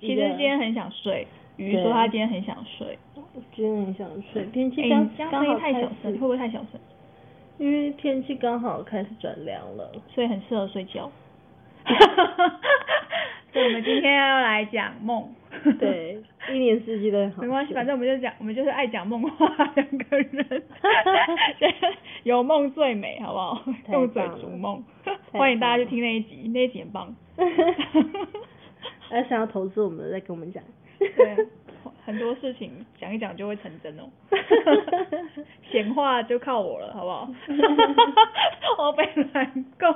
其实今天很想睡。鱼对说他今天很想睡。今天很想睡，天气哎、刚声音刚好太小声，会不会太小声？因为天气刚好开始转凉了。所以很适合睡觉。所以我们今天要来讲梦。对，一年四季都很好。没关系，反正我们就讲，我们就是爱讲梦话两个人，有梦最美，好不好？用嘴逐梦，太欢迎大家去棒听那一集，那一集很棒。要想要投资我们的再跟我们讲。对，很多事情讲一讲就会成真哦。显化就靠我了，好不好？我被难够。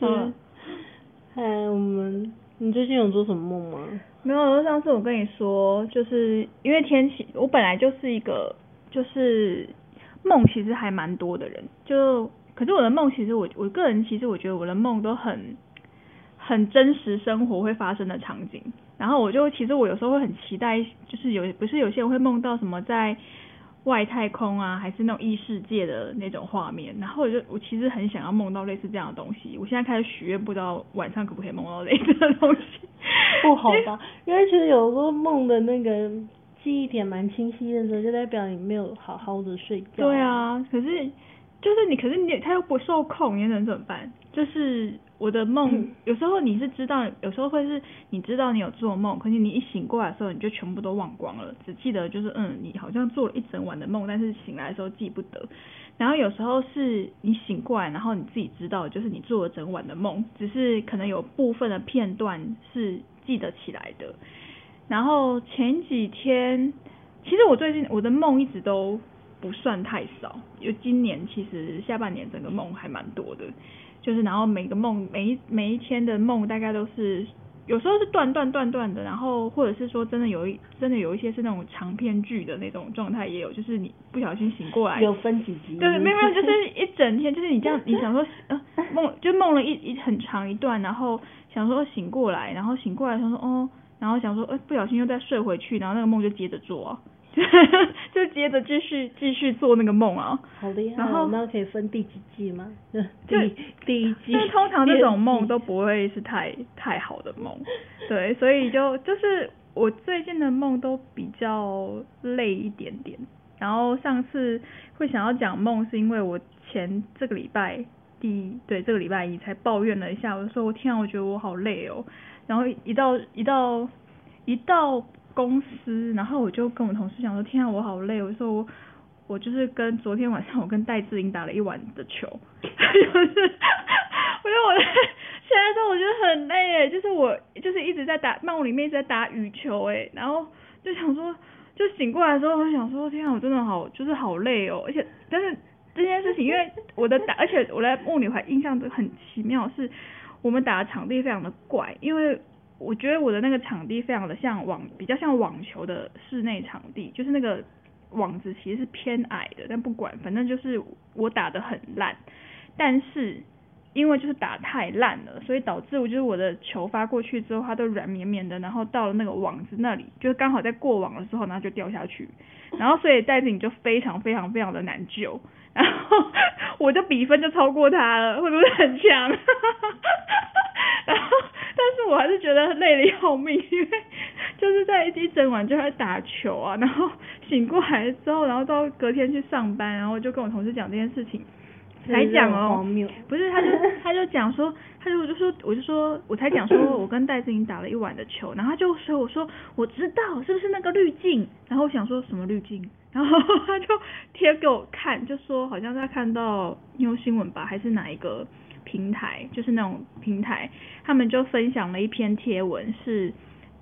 嗯，哎，我们，你最近有做什么梦吗？没有，上次我跟你说，就是因为天气，我本来就是一个就是梦其实还蛮多的人，就可是我的梦其实我我个人其实我觉得我的梦都很很真实生活会发生的场景，然后我就其实我有时候会很期待，就是有不是有些人会梦到什么在外太空啊，还是那种异世界的那种画面，然后我就我其实很想要梦到类似这样的东西，我现在开始许愿，不知道晚上可不可以梦到类似的东西。不好吧？因为其实有时候梦的那个记忆点蛮清晰的时候，就代表你没有好好的睡觉。对。啊，可是就是你，可是你他又不受控，你能怎么办？就是我的梦，嗯有时候你是知道，有时候会是你知道你有做梦，可是你一醒过来的时候，你就全部都忘光了，只记得就是嗯，你好像做了一整晚的梦，但是醒来的时候记不得。然后有时候是你醒过来，然后你自己知道，就是你做了整晚的梦，只是可能有部分的片段是记得起来的。然后前几天，其实我最近我的梦一直都不算太少，因为今年其实下半年整个梦还蛮多的，就是然后每个梦每一每一天的梦大概都是。有时候是断断断断的，然后或者是说真的有一真的有一些是那种长篇剧的那种状态也有，就是你不小心醒过来，有分几集？对，没有没有，就是一整天，就是你这样，你想说，呃，梦就梦了一一很长一段，然后想说醒过来，然后醒过来想说哦，然后想说，呃，不小心又再睡回去，然后那个梦就接着做啊，就接着继续继续做那个梦啊。好厉害哦。然后那可以分第几季吗？就 第 第一季。但通常这种梦都不会是太太好的梦，对，所以就就是我最近的梦都比较累一点点。然后上次会想要讲梦，是因为我前这个礼拜第对这个礼拜一才抱怨了一下，我就说我天啊，我觉得我好累哦。然后一到一到一到公司，然后我就跟我同事讲说，天啊，我好累。我说我我就是跟昨天晚上我跟戴志玲打了一晚的球，就是我觉得我现在说我觉得很累诶，就是我就是一直在打梦里面一直在打羽球诶，然后就想说就醒过来的时候，我想说天啊，我真的好就是好累哦，而且但是这件事情因为我的打，而且我在梦里还印象都很奇妙是。我们打的场地非常的怪，因为我觉得我的那个场地非常的像网，比较像网球的室内场地，就是那个网子其实是偏矮的，但不管，反正就是我打的很烂，但是因为就是打太烂了，所以导致我就是我的球发过去之后，它都软绵绵的，然后到了那个网子那里，就是刚好在过网的时候，然后就掉下去，然后所以袋子你就非常非常非常的难救，然后我就比分就超过他了，会不会很强？然后，是我还是觉得累得要命，因为就是在一整晚就在打球啊，然后醒过来之后，然后到隔天去上班，然后就跟我同事讲这件事情，才讲哦，不是，他就 他就讲说，他就我就说，我就说，我才讲说我跟戴志颖打了一晚的球，然后他就说我说我知道是不是那个滤镜，然后我想说什么滤镜，然后他就贴给我看，就说好像他看到妞新闻吧，还是哪一个平台，就是那种平台，他们就分享了一篇贴文，是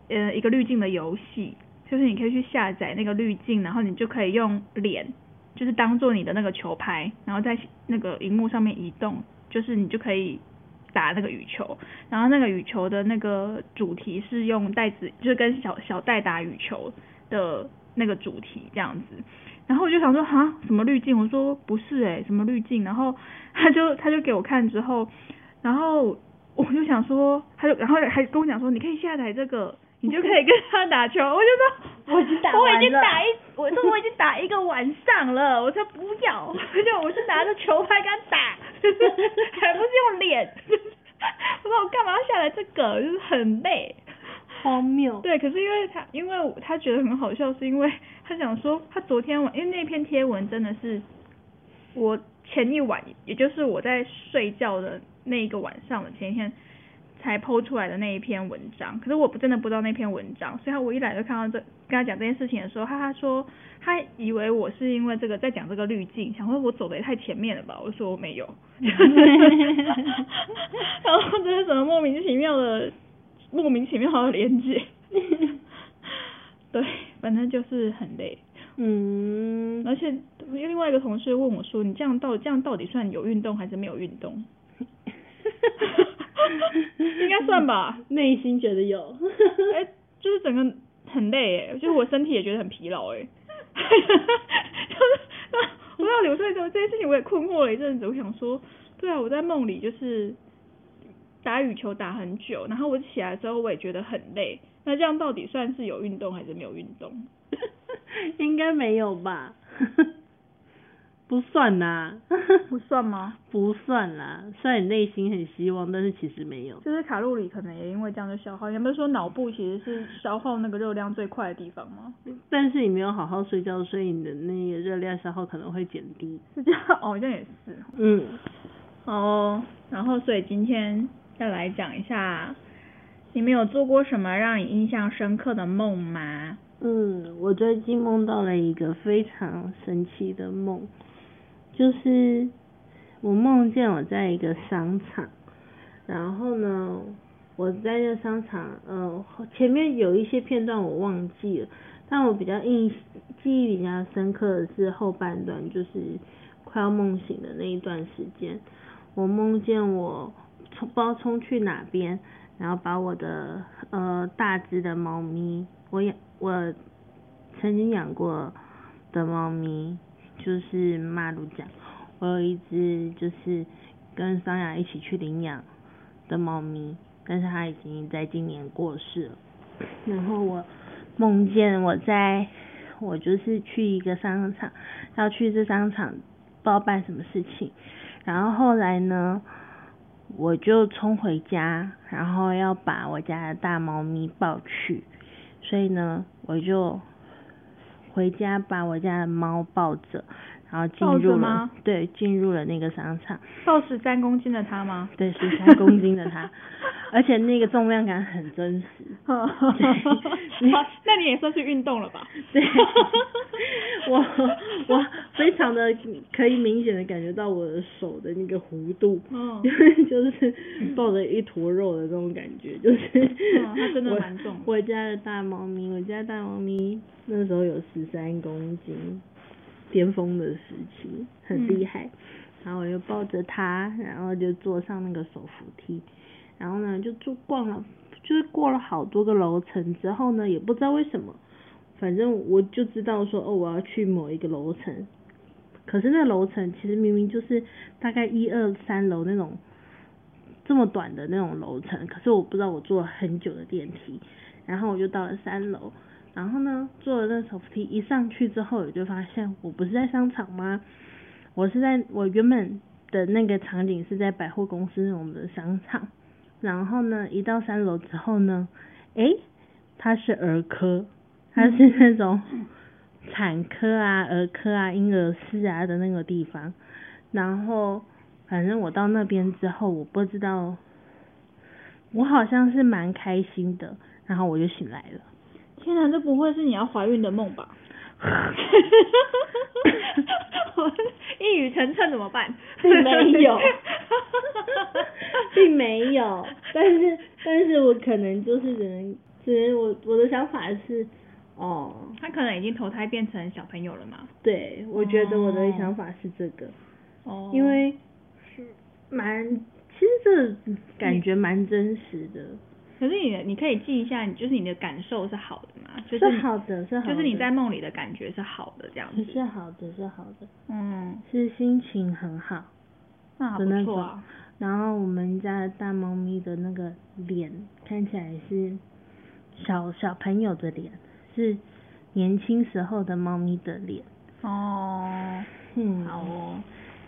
呃一个滤镜的游戏，就是你可以去下载那个滤镜，然后你就可以用脸，就是当做你的那个球拍，然后在那个荧幕上面移动，就是你就可以打那个羽球，然后那个羽球的那个主题是用袋子，就是跟小小袋打羽球的那个主题这样子。然后我就想说，哈，什么滤镜？我说不是诶、什么滤镜？然后 他就他就给我看之后，然后我就想说，他就然后还跟我讲说，你可以下载这个，你就可以跟他打球。我就说，我已经打我已经打一，我说我已经打一个晚上了，我说不要，就我是拿着球拍跟他打，还不是用脸。我说我干嘛要下载这个？就是很累。荒谬。对，可是因为他，因为他觉得很好笑，是因为他想说，他昨天晚，因为那篇贴文真的是我前一晚，也就是我在睡觉的那一个晚上的前一天才剖出来的那一篇文章。可是我不真的不知道那篇文章，所以他我一来就看到这跟他讲这件事情的时候，他他说他以为我是因为这个在讲这个滤镜，想说我走的也太前面了吧？我说我没有，然后这是什么莫名其妙的莫名其妙的连接？对，反正就是很累。嗯，而且另外一个同事问我说：“你这样到这样到底算有运动还是没有运动？” 应该算吧。内心觉得有。哎、就是整个很累哎，就是我身体也觉得很疲劳哎。就是我到底我对这这件事情我也困惑了一阵子，我想说，对啊，我在梦里就是打羽球打很久，然后我起来之后我也觉得很累，那这样到底算是有运动还是没有运动？应该没有吧？不算啦，不算吗？不算啦。虽然你内心很希望，但是其实没有。就是卡路里可能也因为这样就消耗。你不是说脑部其实是消耗那个热量最快的地方吗？但是你没有好好睡觉，所以你的那个热量消耗可能会减低。是这样哦，好像也是。嗯，哦，然后所以今天再来讲一下，你们有做过什么让你印象深刻的梦吗？嗯，我最近梦到了一个非常神奇的梦，就是我梦见我在一个商场，然后呢，我在那商场，呃，前面有一些片段我忘记了，但我比较印记忆比较深刻的是后半段，就是快要梦醒的那一段时间，我梦见我不知道冲去哪边，然后把我的呃大只的猫咪，我养我曾经养过的猫咪，就是马鲁酱，我有一只就是跟桑雅一起去领养的猫咪，但是它已经在今年过世了。然后我梦见我在，我就是去一个商场，要去这商场不知道办什么事情，然后后来呢，我就冲回家，然后要把我家的大猫咪抱去，所以呢，我就回家把我家的猫抱着，然后进入了吗对进入了那个商场，抱十三公斤的它吗？对，十三公斤的它，而且那个重量感很真实。好，那你也算是运动了吧？对，我我非常的可以明显的感觉到我的手的那个弧度，嗯就是抱着一坨肉的这种感觉，就是嗯它真的我蛮重我家的大猫咪，我家大猫咪那时候有十三公斤，巅峰的时期，很厉害。然后我就抱着他，然后就坐上那个手扶梯，然后呢就住逛了，就是过了好多个楼层之后呢，也不知道为什么，反正我就知道说哦我要去某一个楼层，可是那楼层其实明明就是大概一二三楼那种这么短的那种楼层，可是我不知道我坐了很久的电梯，然后我就到了三楼，然后呢坐了那手扶梯一上去之后，我就发现我不是在商场吗？我是在我原本的那个场景是在百货公司那种的商场，然后呢一到三楼之后呢，诶，它是儿科，它是那种产科啊、儿科啊、婴儿室啊的那个地方，然后反正我到那边之后，我不知道，我好像是蛮开心的，然后我就醒来了。天哪，这不会是你要怀孕的梦吧？我 一语成谶怎么办？并没有 并没有，但是但是我可能就是只能只能我我的想法是，哦，他可能已经投胎变成小朋友了嘛？对，我觉得我的哦想法是这个，哦，因为是蛮，其实这感觉蛮真实的。可是你你可以记一下，就是你的感受是好的嘛？就是好的，是好的。就是你在梦里的感觉是好的，这样子。是好的，是好的。嗯。是心情很好。那不错啊。然后我们家的大猫咪的那个脸看起来是小小朋友的脸，是年轻时候的猫咪的脸。哦。嗯。好哦。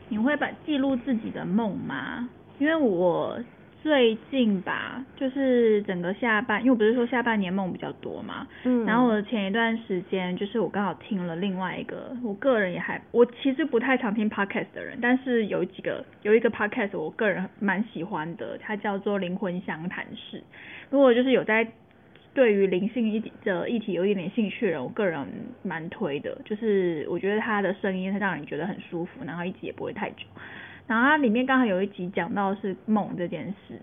你会把记录自己的梦吗？因为我。最近吧，就是整个下半，因为我不是说下半年梦比较多嘛，嗯，然后我前一段时间就是我刚好听了另外一个，我个人也还，我其实不太常听 podcast 的人，但是有几个有一个 podcast 我个人蛮喜欢的，它叫做灵魂相谈室。如果就是有在对于灵性一的议题有一点点兴趣的人，我个人蛮推的，就是我觉得他的声音它让人觉得很舒服，然后一集也不会太久。然后它里面刚好有一集讲到是梦这件事，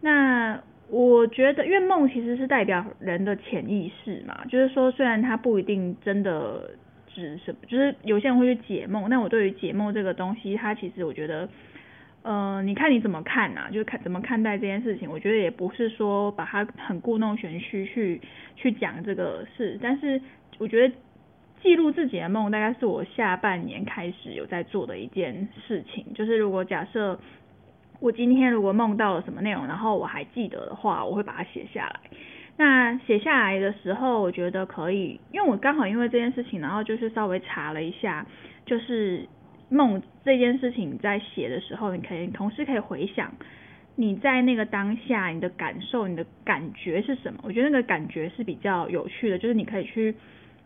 那我觉得，因为梦其实是代表人的潜意识嘛，就是说虽然它不一定真的指什么，就是有些人会去解梦，但我对于解梦这个东西，它其实我觉得，呃，你看你怎么看呐，就是看怎么看待这件事情，我觉得也不是说把它很故弄玄虚去去讲这个事，但是我觉得。记录自己的梦，大概是我下半年开始有在做的一件事情。就是如果假设我今天如果梦到了什么内容，然后我还记得的话，我会把它写下来。那写下来的时候，我觉得可以，因为我刚好因为这件事情，然后就是稍微查了一下，就是梦这件事情在写的时候，你可以同时可以回想你在那个当下你的感受、你的感觉是什么。我觉得那个感觉是比较有趣的，就是你可以去。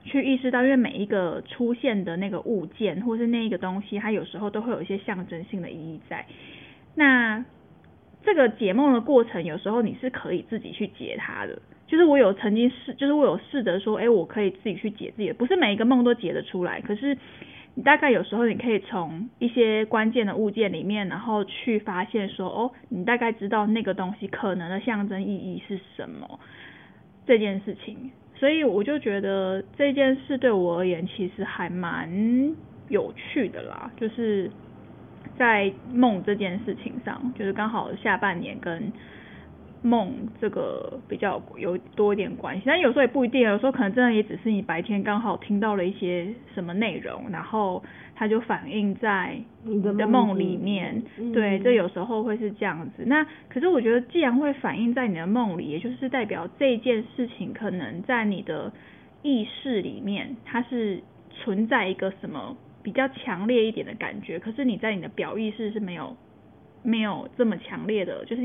去意识到，因为每一个出现的那个物件或是那一个东西，它有时候都会有一些象征性的意义在。那这个解梦的过程，有时候你是可以自己去解它的。就是我有曾经试，就是我有试着说，哎，我可以自己去解自己的，不是每一个梦都解得出来。可是你大概有时候你可以从一些关键的物件里面，然后去发现说，哦，你大概知道那个东西可能的象征意义是什么这件事情。所以我就觉得这件事对我而言其实还蛮有趣的啦，就是在梦这件事情上，就是刚好下半年跟。梦这个比较有多一点关系，但有时候也不一定，有时候可能真的也只是你白天刚好听到了一些什么内容，然后它就反映在你的梦里面。对，这有时候会是这样子。那可是我觉得，既然会反映在你的梦里，也就是代表这件事情可能在你的意识里面，它是存在一个什么比较强烈一点的感觉，可是你在你的表意识是没有。没有这么强烈的，就是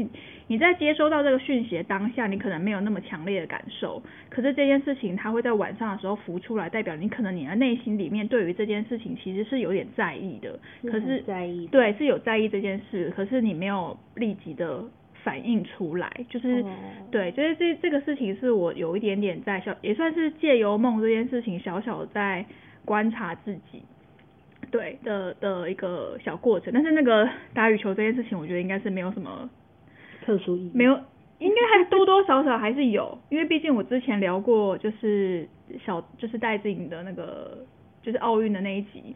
你在接收到这个讯息的当下，你可能没有那么强烈的感受。可是这件事情它会在晚上的时候浮出来，代表你可能你的内心里面对于这件事情其实是有点在意的。可是在意。对，是有在意这件事，可是你没有立即的反应出来，就是对，就是这这个事情是我有一点点在小，也算是借由梦这件事情小小在观察自己。对的的一个小过程，但是那个打羽球这件事情，我觉得应该是没有什么特殊意义，没有，应该还多多少少还是有，因为毕竟我之前聊过，就是小就是戴志颖的那个就是奥运的那一集，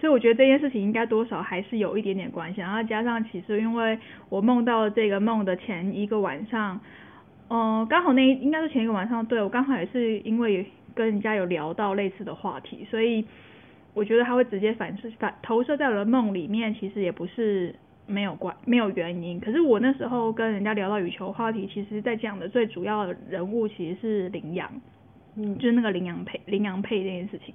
所以我觉得这件事情应该多少还是有一点点关系，然后加上其实因为我梦到这个梦的前一个晚上，嗯，刚好那应该是前一个晚上，对我刚好也是因为跟人家有聊到类似的话题，所以。我觉得他会直接反射反投射在我的梦里面，其实也不是没有关没有原因。可是我那时候跟人家聊到羽球话题，其实在讲的最主要的人物其实是羚羊，嗯，就是那个羚羊配羚羊配这件事情。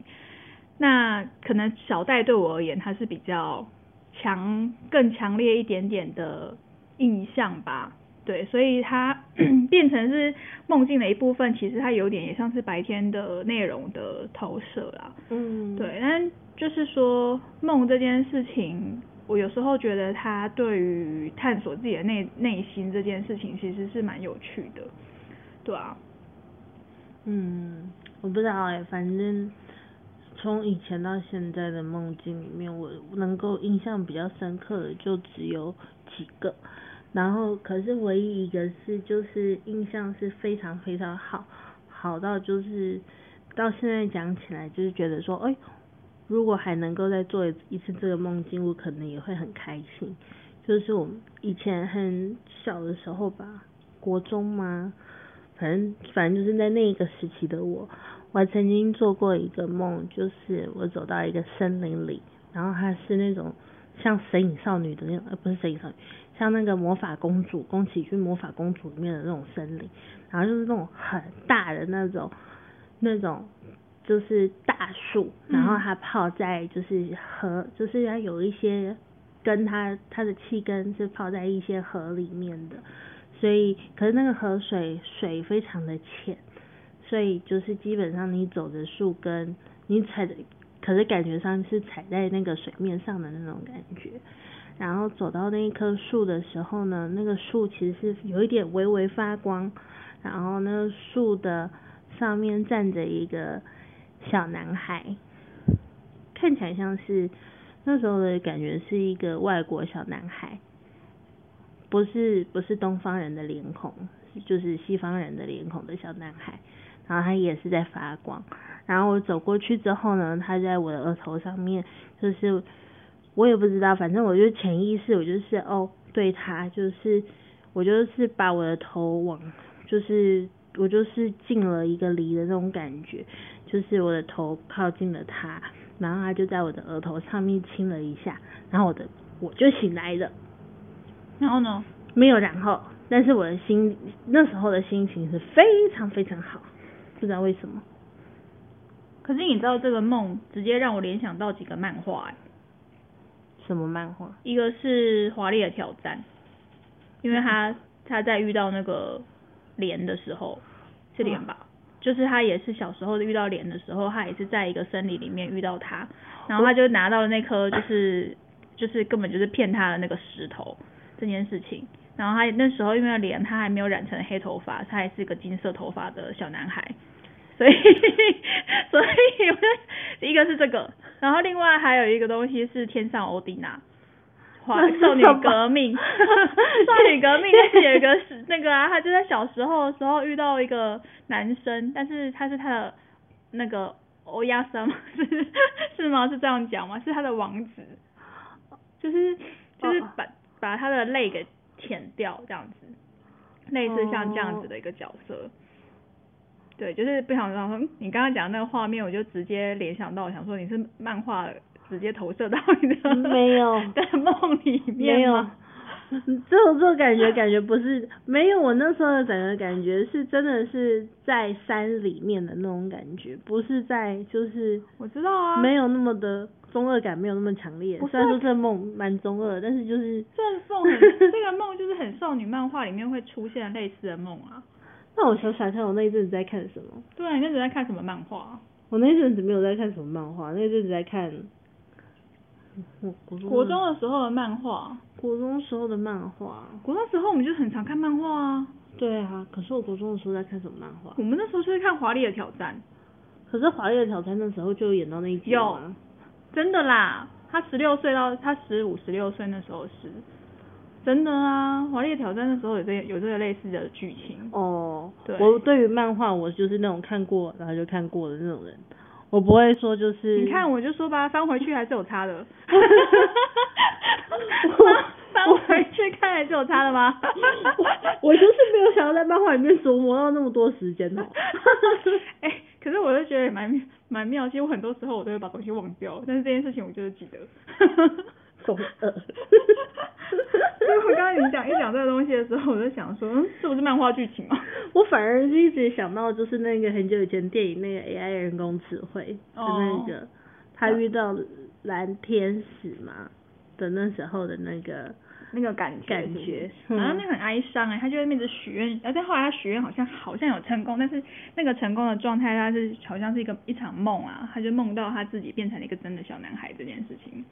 那可能小戴对我而言，他是比较强更强烈一点点的印象吧。对，所以它 变成是梦境的一部分，其实它有点也像是白天的内容的投射啦。嗯，对，但就是说梦这件事情，我有时候觉得它对于探索自己的内内心这件事情，其实是蛮有趣的，对啊。嗯，我不知道哎，反正从以前到现在的梦境里面，我能够印象比较深刻的就只有几个。然后，可是唯一一个是，就是印象是非常非常好，好到就是到现在讲起来，就是觉得说，哎，如果还能够再做一次这个梦境，我可能也会很开心。就是我以前很小的时候吧，国中吗？反正反正就是在那一个时期的我，我曾经做过一个梦，就是我走到一个森林里，然后它是那种像神隐少女的那种，呃不是神隐少女，像那个魔法公主宫崎骏魔法公主里面的那种森林，然后就是那种很大的那种那种就是大树，然后它泡在就是河，就是它有一些跟它它的气根是泡在一些河里面的，所以可是那个河水水非常的浅，所以就是基本上你走的树根，你踩的，可是感觉上是踩在那个水面上的那种感觉。然后走到那一棵树的时候呢，那个树其实是有一点微微发光，然后那个树的上面站着一个小男孩，看起来像是那时候的感觉是一个外国小男孩，不是不是东方人的脸孔，就是西方人的脸孔的小男孩，然后他也是在发光，然后我走过去之后呢，他在我的额头上面，就是我也不知道，反正我就潜意识我就是哦对他就是我就是把我的头往就是我就是进了一个梨的那种感觉，就是我的头靠近了他，然后他就在我的额头上面亲了一下，然后我的我就醒来了。然后呢？没有然后，但是我的心那时候的心情是非常非常好，不知道为什么。可是你知道这个梦直接让我联想到几个漫画、欸，什么漫画？一个是《华丽的挑战》，因为他他在遇到那个莲的时候，是莲吧？就是他也是小时候遇到莲的时候，他也是在一个森林里面遇到他，然后他就拿到了那颗就是就是根本就是骗他的那个石头这件事情。然后他那时候因为莲他还没有染成黑头发，他还是个金色头发的小男孩，所以 所以我就一个是这个，然后另外还有一个东西是天上欧迪娜。华 少女革命，少女革命那有一个是那个啊，他就在小时候的时候遇到一个男生，但是他是他的那个欧亚森吗？是是吗？是这样讲吗？是他的王子，就是就是把把他的泪给舔掉这样子，类似像这样子的一个角色。对，就是不想说你刚刚讲那个画面，我就直接联想到，想说你是漫画直接投射到你的没有 的梦里面没有吗，这种这种感觉感觉不是没有，我那时候的整个感觉是真的是在山里面的那种感觉，不是在就是我知道啊，没有那么的中二感，没有那么强烈。虽然说这个梦蛮中二，但是就是这梦很 这个梦就是很少女漫画里面会出现类似的梦啊。那我想想看，我那一阵子在看什么？对啊，你那时候在看什么漫画？我那一阵子没有在看什么漫画，那一阵子在看我国中国中的时候的漫画，国中时候的漫画。国中时候我们就很常看漫画啊。对啊，可是我国中的时候在看什么漫画？我们那时候就是看《华丽的挑战可是《华丽的挑战》那时候就演到那一集有吗？》，真的啦。他十六岁到他十五、十六岁那时候是真的啊，《华丽的挑战》的时候有这有这个类似的剧情。哦，对我对于漫画我就是那种看过然后就看过的那种人，我不会说就是你看，我就说吧，翻回去还是有差的。翻回去看还是有差的吗？我就是没有想要在漫画里面琢磨到那么多时间哦。哎、可是我就觉得也蛮蛮妙，其实我很多时候我都会把东西忘掉，但是这件事情我就是记得。中二。所以我刚刚你讲一讲这个我就想说，嗯，这不是漫画剧情吗？我反而是一直想到就是那个很久以前电影那个 AI 人工智慧的那个，他遇到蓝天使嘛的那时候的那个那个感觉感觉好像嗯那个很哀伤哎、他就会一直许愿，而且后来他许愿好像好像有成功，但是那个成功的状态，他是好像是一个一场梦啊，他就梦到他自己变成了一个真的小男孩这件事情，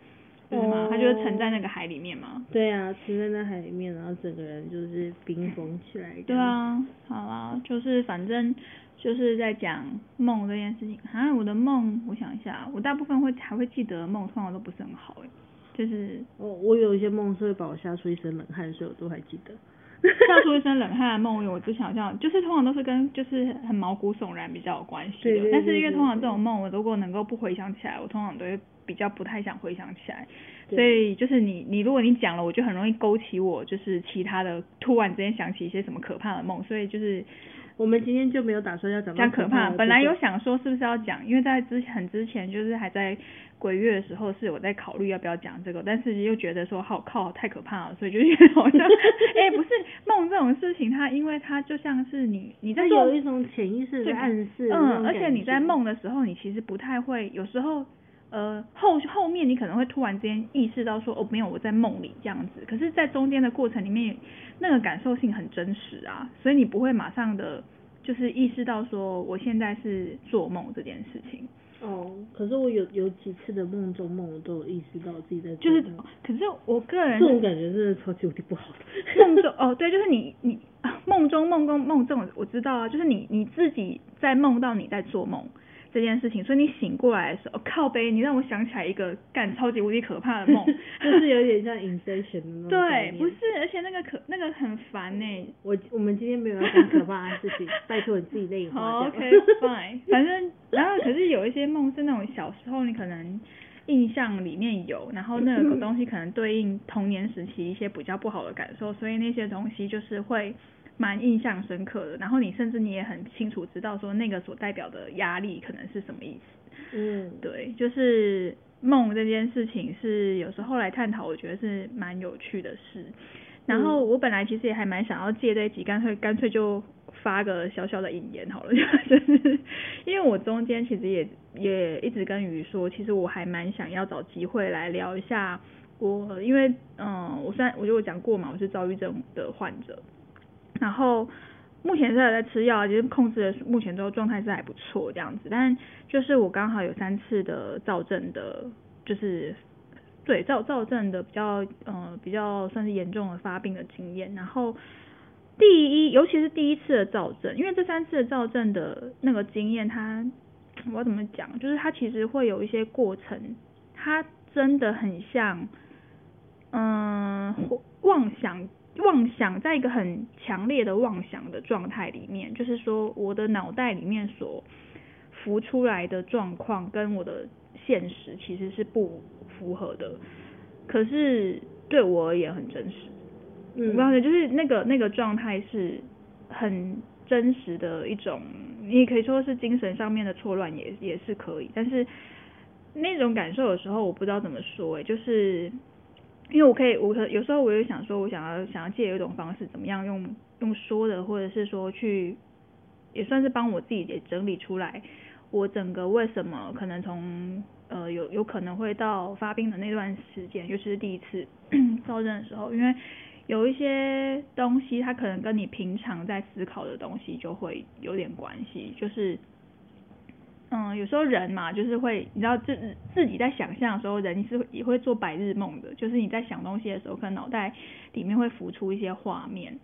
不是吗？哦他就是沉在那个海里面嘛。对啊，沉在那海里面，然后整个人就是冰封起来。对，啊，好啦，就是反正就是在讲梦这件事情。啊，我的梦，我想一下，我大部分会还会记得梦，通常都不是很好诶、就是我我有一些梦是会把我吓出一身冷汗，所以我都还记得。吓出一身冷汗的梦，我就想象，就是通常都是跟就是很毛骨悚然比较有关系的。对对对但是因为通常这种梦，我如果能够不回想起来，我通常都会比较不太想回想起来。所以就是你你如果你讲了，我就很容易勾起我就是其他的，突然之间想起一些什么可怕的梦，所以就是我们今天就没有打算要讲到讲可怕。本来有想说是不是要讲，因为在之很之前就是还在鬼月的时候是有在考虑要不要讲这个，但是又觉得说好靠太可怕了，所以就 觉得好像哎、不是梦这种事情，它因为它就像是你你在做有一种潜意识对的暗示，嗯，而且你在，梦的时候，你其实不太会，有时候呃后后面你可能会突然之间意识到说哦没有我在梦里这样子，可是，在中间的过程里面，那个感受性很真实啊，所以你不会马上的就是意识到说我现在是做梦这件事情，哦，可是我有有几次的梦中梦，我都有意识到自己在做就是梦可是我个人这种感觉真的超级无敌不好的。梦中哦，对，就是你你啊梦中梦中梦这种我知道啊，就是你你自己在梦到你在做梦这件事情，所以你醒过来的时候，哦、靠背，你让我想起来一个干超级无敌可怕的梦，就是有点像 Inception 的那种对，不是，而且那个可那个很烦呢、我我们今天没有要讲可怕的事情，拜托你自己内化好掉。，OK fine，反正然后可是有一些梦是那种小时候你可能印象里面有，然后那个东西可能对应童年时期一些比较不好的感受，所以那些东西就是会蛮印象深刻的。然后你甚至你也很清楚知道说那个所代表的压力可能是什么意思。嗯，对，就是梦这件事情是有时候来探讨，我觉得是蛮有趣的事。然后我本来其实也还蛮想要借这一集，干脆干脆就发个小小的引言好了，就是因为我中间其实也也一直跟鱼说，其实我还蛮想要找机会来聊一下我，因为嗯，我虽然我就有讲过嘛，我是躁郁症的患者，然后目前是在吃药啊，其实控制的目前都状态是还不错这样子，但就是我刚好有三次的躁症的，就是对躁躁症的比较呃比较算是严重的发病的经验，然后第一尤其是第一次的躁症，因为这三次的躁症的那个经验，它我要怎么讲，就是它其实会有一些过程，它真的很像嗯妄想妄想在一个很强烈的妄想的状态里面，就是说我的脑袋里面所浮出来的状况跟我的现实其实是不符合的，可是对我而言很真实。我嗯不知道，就是那个那个状态是很真实的一种，你也可以说是精神上面的错乱，也也是可以。但是那种感受有时候我不知道怎么说、欸，就是因为我可以，我可有时候我也想说，我想要想要借一种方式，怎么样用用说的，或者是说去，也算是帮我自己也整理出来，我整个为什么可能从呃有有可能会到发病的那段时间，尤其是第一次躁症的时候，因为有一些东西，它可能跟你平常在思考的东西就会有点关系，就是。嗯，有时候人嘛，就是会，你知道自自己在想象的时候，人是也会做白日梦的，就是你在想东西的时候，可能脑袋里面会浮出一些画面。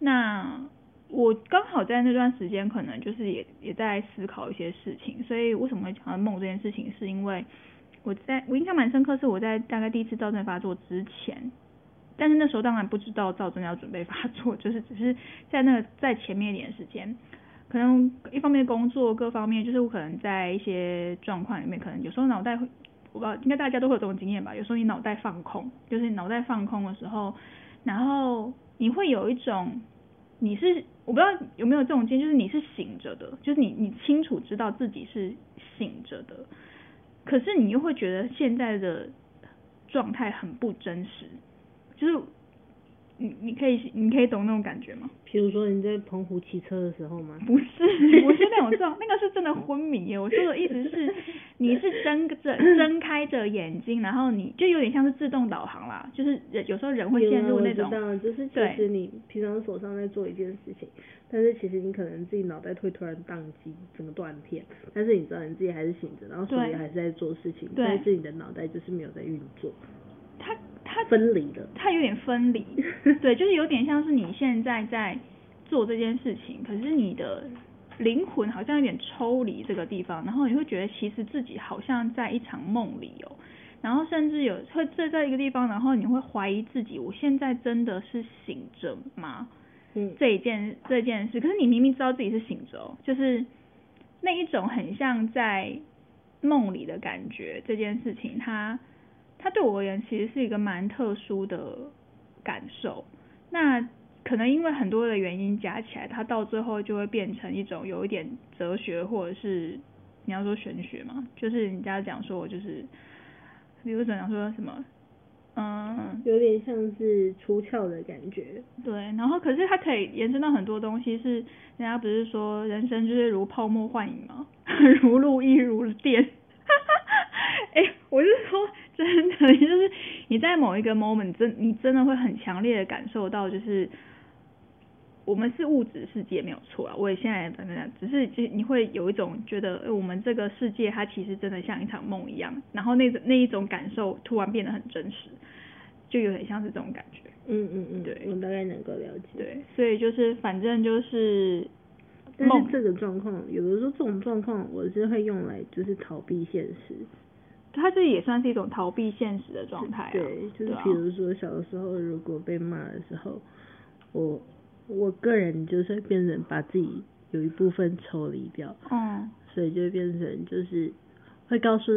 那我刚好在那段时间，可能就是也也在思考一些事情，所以为什么会讲到梦这件事情，是因为我在我印象蛮深刻，是我在大概第一次躁症发作之前，但是那时候当然不知道躁症要准备发作，就是只是在那个在前面一点时间，可能一方面工作各方面，就是我可能在一些状况里面，可能有时候脑袋会，我不知道，应该大家都会有这种经验吧，有时候你脑袋放空，就是你脑袋放空的时候，然后你会有一种你是我不知道有没有这种经验，就是你是醒着的，就是你你清楚知道自己是醒着的，可是你又会觉得现在的状态很不真实，就是你你可以你可以懂那种感觉吗？比如说你在澎湖骑车的时候吗？不是，不是那种状，那个是真的昏迷耶。我说的意思是，你是睁着睁开着眼睛，然后你就有点像是自动导航啦，就是人有时候人会陷入那种就是其实你平常手上在做一件事情，但是其实你可能自己脑袋会突然宕机，整个断片，但是你知道你自己还是醒着，然后手对里还是在做事情，但是你的脑袋就是没有在运作，它它分离了。它有点分离，对，就是有点像是你现在在做这件事情，可是你的灵魂好像有点抽离这个地方，然后你会觉得其实自己好像在一场梦里哦，然后甚至有会坐在一个地方，然后你会怀疑自己，我现在真的是醒着吗？嗯，这一件这件事，可是你明明知道自己是醒着哦，就是那一种很像在梦里的感觉这件事情，它它对我而言其实是一个蛮特殊的感受。那可能因为很多的原因加起来，它到最后就会变成一种有一点哲学，或者是你要说玄学嘛，就是人家讲说我就是，比如讲说什么，嗯，有点像是出窍的感觉。对，然后可是它可以延伸到很多东西，是人家不是说人生就是如泡沫幻影吗？如露亦如电。哎，我是说真的，就是你在某一个 moment 真你真的会很强烈的感受到，就是。我们是物质世界没有错啊，我也现在反正只是就你会有一种觉得，我们这个世界它其实真的像一场梦一样，然后那种那一种感受突然变得很真实，就有点像是这种感觉。嗯嗯嗯，对，我大概能够了解。对，所以就是反正就是，但是这个状况，有的时候这种状况我是会用来就是逃避现实，它这也算是一种逃避现实的状态啊。对，就是比如说小的时候如果被骂的时候，我。我个人就是变成把自己有一部分抽离掉，嗯，所以就变成就是会告诉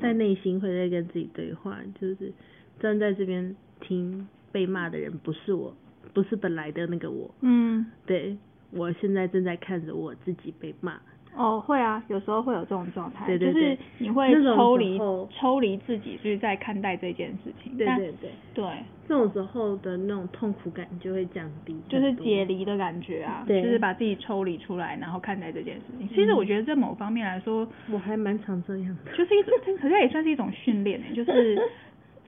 在内心会在跟自己对话，就是站在这边听被骂的人不是我，不是本来的那个我，嗯，对我现在正在看着我自己被骂。哦，会啊，有时候会有这种状态，就是你会抽离抽离自己，就是在看待这件事情。对对对，对，这种时候的那种痛苦感就会降低，就是解离的感觉啊，就是把自己抽离出来，然后看待这件事情。其实我觉得在某方面来说，我还蛮常这样的，就是一种，可是也算是一种训练，就是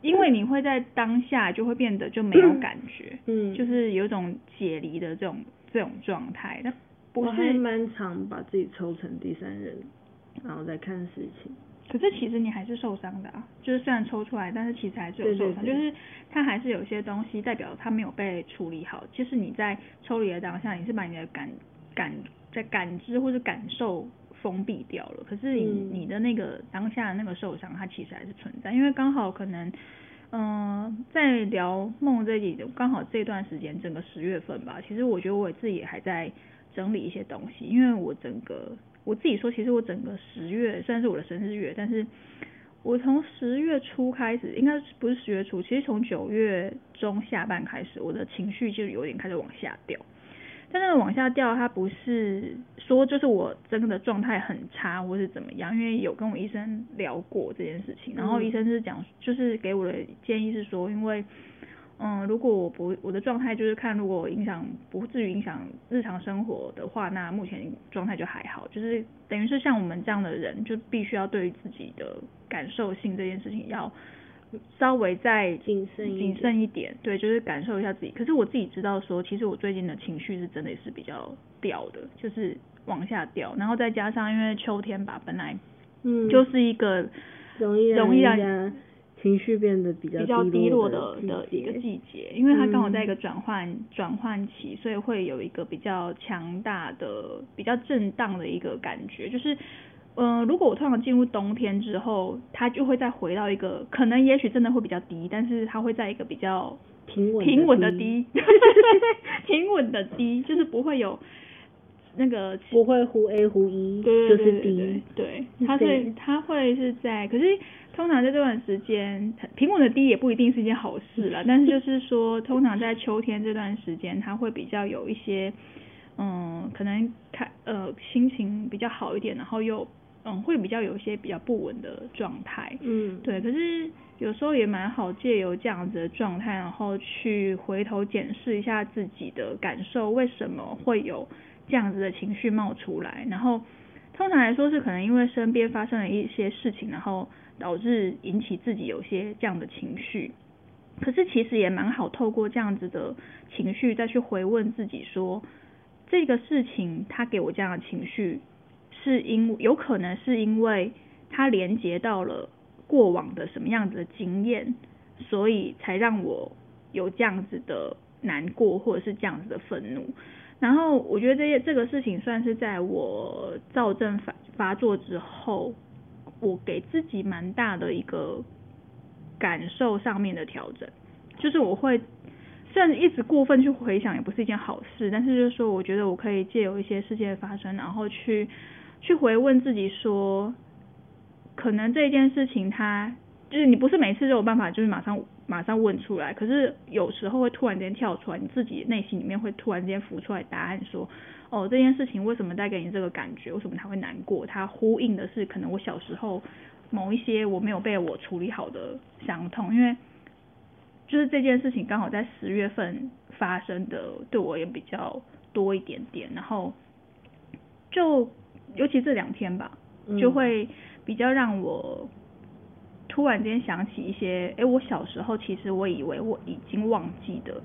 因为你会在当下就会变得就没有感觉，嗯，就是有一种解离的这种这种状态，那。我还蛮常把自己抽成第三人，然后再看事情。可是其实你还是受伤的啊，就是虽然抽出来，但是其实还是有受伤，就是它还是有些东西代表它没有被处理好。其实你在抽离的当下，你是把你的感感在感知或者感受封闭掉了。可是你你的那个当下的那个受伤，它其实还是存在，因为刚好可能，嗯，在聊梦这里，刚好这段时间整个十月份吧，其实我觉得我自己也还在。整理一些东西，因为我整个我自己说，其实我整个十月算是我的生日月，但是我从十月初开始，应该不是十月初，其实从九月中下半开始，我的情绪就有点开始往下掉。但那个往下掉，它不是说就是我真的状态很差或是怎么样，因为有跟我医生聊过这件事情，然后医生是讲，就是给我的建议是说，因为。嗯，如果我不我的状态就是看，如果影响不至于影响日常生活的话，那目前状态就还好。就是等于是像我们这样的人，就必须要对于自己的感受性这件事情要稍微再谨慎谨慎一点。对，就是感受一下自己。可是我自己知道说，其实我最近的情绪是真的是比较掉的，就是往下掉。然后再加上因为秋天吧，本来嗯就是一个容易容易让。情绪变得比较比较低落的的一个季节，因为它刚好在一个转换转换期，所以会有一个比较强大的、比较震荡的一个感觉。就是，嗯，如果我突然进入冬天之后，它就会再回到一个可能也许真的会比较低，但是它会在一个比较平稳平稳的低 平稳的低，就是不会有那个不会忽 A 忽 E，就是低，对，它是它会是在，可是。通常在这段时间，平稳的低也不一定是一件好事了。但是就是说，通常在秋天这段时间，它会比较有一些，嗯，可能开呃心情比较好一点，然后又嗯会比较有一些比较不稳的状态。嗯，对。可是有时候也蛮好借由这样子的状态，然后去回头检视一下自己的感受，为什么会有这样子的情绪冒出来？然后通常来说是可能因为身边发生了一些事情，然后。导致引起自己有些这样的情绪，可是其实也蛮好，透过这样子的情绪再去回问自己说，这个事情他给我这样的情绪，是因有可能是因为他连接到了过往的什么样子的经验，所以才让我有这样子的难过或者是这样子的愤怒。然后我觉得这些这个事情算是在我躁症发发作之后。我给自己蛮大的一个感受上面的调整，就是我会虽然一直过分去回想也不是一件好事，但是就是说我觉得我可以借由一些事件发生，然后去去回问自己说，可能这件事情它就是你不是每次都有办法就是马上马上问出来，可是有时候会突然间跳出来，你自己内心里面会突然间浮出来答案说，哦这件事情为什么带给你这个感觉，为什么他会难过？它呼应的是可能我小时候某一些我没有被我处理好的伤痛，因为就是这件事情刚好在十月份发生的，对我也比较多一点点，然后就尤其这两天吧，就会比较让我。突然间想起一些，哎，我小时候其实我以为我已经忘记的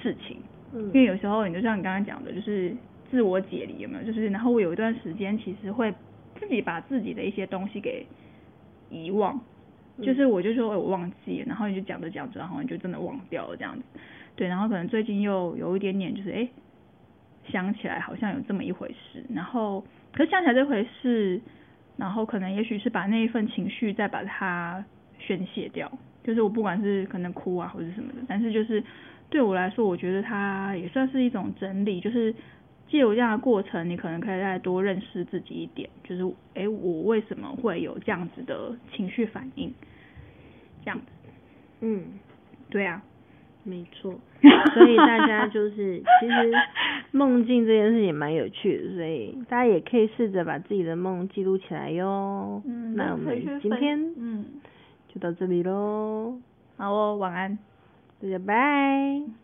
事情，嗯，因为有时候你就像你刚刚讲的，就是自我解离有没有？就是然后我有一段时间其实会自己把自己的一些东西给遗忘，就是我就说我忘记，然后你就讲着讲着，然后你就真的忘掉了这样子，对，然后可能最近又有一点点就是哎想起来好像有这么一回事，然后可是想起来这回事。然后可能也许是把那一份情绪再把它宣泄掉，就是我不管是可能哭啊或者什么的，但是就是对我来说，我觉得它也算是一种整理，就是借由这样的过程，你可能可以再多认识自己一点，就是哎，我为什么会有这样子的情绪反应？这样子，嗯，对啊。没错，所以大家就是其实梦境这件事也蛮有趣的，所以大家也可以试着把自己的梦记录起来哟。嗯，那我们今天嗯就到这里喽。好哦，晚安，大家拜。